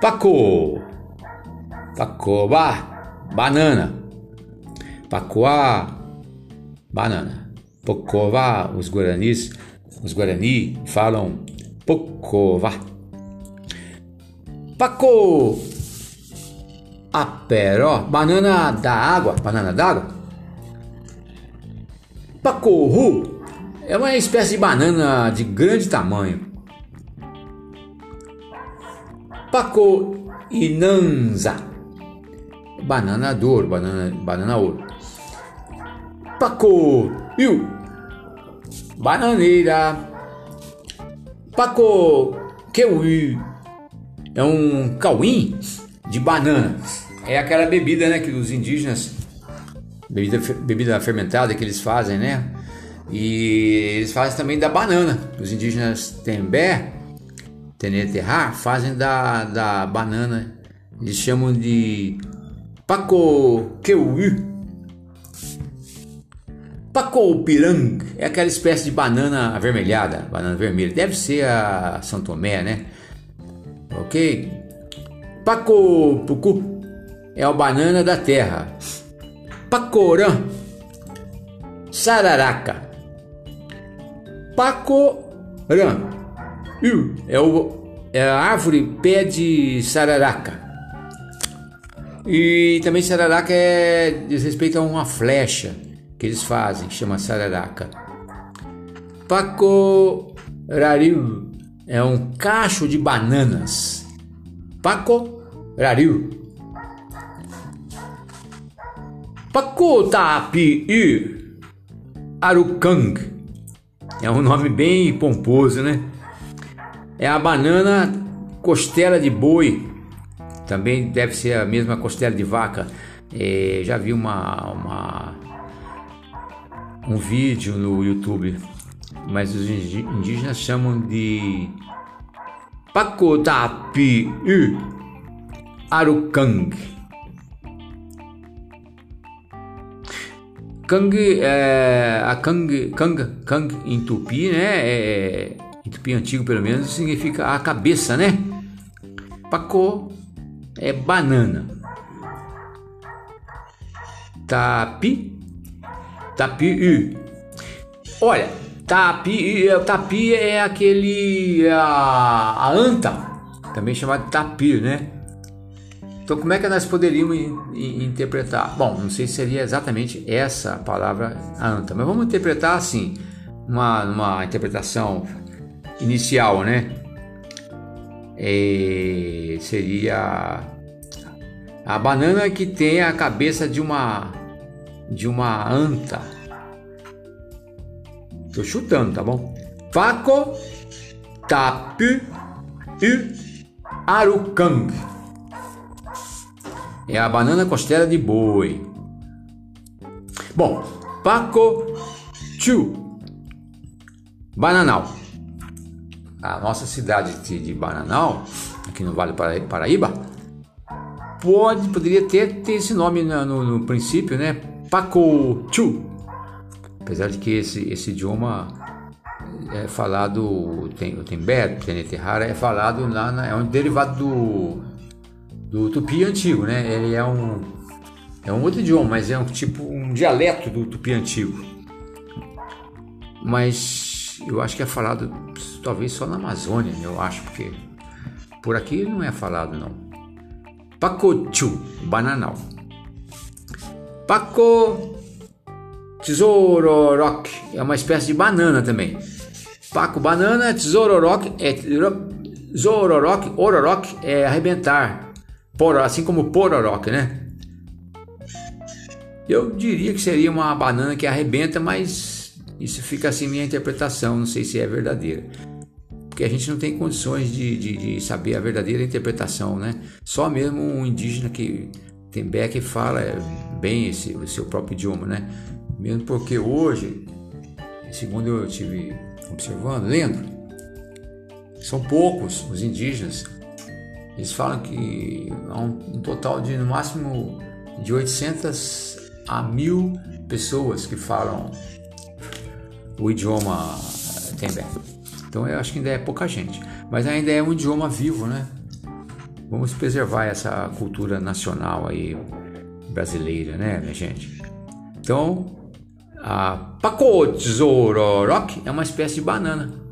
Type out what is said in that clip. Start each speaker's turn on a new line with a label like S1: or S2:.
S1: Paco. Pacoba, banana. Pacoa, banana. Pocova, os guaranis, os guarani falam pocova. Paco, aperó, banana da água, banana d'água. Pacorru é uma espécie de banana de grande tamanho. Paco Inanza, banana de ouro, banana, banana ouro. Paco Iu, bananeira. Paco Keui, é um cauim de banana. É aquela bebida, né, que os indígenas, bebida, bebida fermentada que eles fazem, né? E eles fazem também da banana. Os indígenas Tembé, Teneterra, fazem da, da banana. Eles chamam de Paco Keui. Pacoupirang é aquela espécie de banana avermelhada, banana vermelha. Deve ser a São Tomé, né? Ok? Pacopucu é a banana da terra. Pacorã, sararaca. Pacorã é, o, é a árvore pé de sararaca. E também sararaca é diz respeito a uma flecha que eles fazem, chama sararaca. Pacorariu é um cacho de bananas. Pacorariu. Pacotapi Arukang é um nome bem pomposo, né? É a banana costela de boi, também deve ser a mesma costela de vaca. É, já vi uma, uma, um vídeo no YouTube, mas os indígenas chamam de Pacotapi Arukang. Kang, é, a Kang, Kang, Kang em tupi, né? É, em tupi antigo pelo menos, significa a cabeça, né? Paco é banana. Tapi, tapi, olha, tapi, tapi é aquele a, a anta, também chamada tapir, né? Então, como é que nós poderíamos interpretar? Bom, não sei se seria exatamente essa palavra anta, mas vamos interpretar assim, uma, uma interpretação inicial, né? É, seria a banana que tem a cabeça de uma de uma anta. Tô chutando, tá bom? Faco, tap, e arukang. É a banana costela de boi. Bom, Paco Chu Bananal. A nossa cidade de Bananal, aqui no Vale do Paraíba, pode, poderia ter, ter esse nome no, no, no princípio, né? Paco Chu. Apesar de que esse, esse idioma é falado, tem, o Tembé, o Teneterrara, é falado lá, na, é um derivado do do tupi antigo, né? Ele é um é um outro idioma, mas é um tipo um dialeto do tupi antigo. Mas eu acho que é falado talvez só na Amazônia, eu acho, porque por aqui não é falado não. Pacochu, bananal. Paco Tesouroroc é uma espécie de banana também. Paco banana, tesouroroc é Zororoc, ororoc é arrebentar, Poró, assim como pororoca, né? Eu diria que seria uma banana que arrebenta, mas isso fica assim minha interpretação, não sei se é verdadeira. Porque a gente não tem condições de, de, de saber a verdadeira interpretação, né? Só mesmo um indígena que tem Beck fala bem esse, o seu próprio idioma, né? Mesmo porque hoje, segundo eu tive observando, lendo, são poucos os indígenas eles falam que há um, um total de no máximo de 800 a mil pessoas que falam o idioma Tembé. Então eu acho que ainda é pouca gente, mas ainda é um idioma vivo, né? Vamos preservar essa cultura nacional aí brasileira, né, minha gente? Então, a Pacotzororoc é uma espécie de banana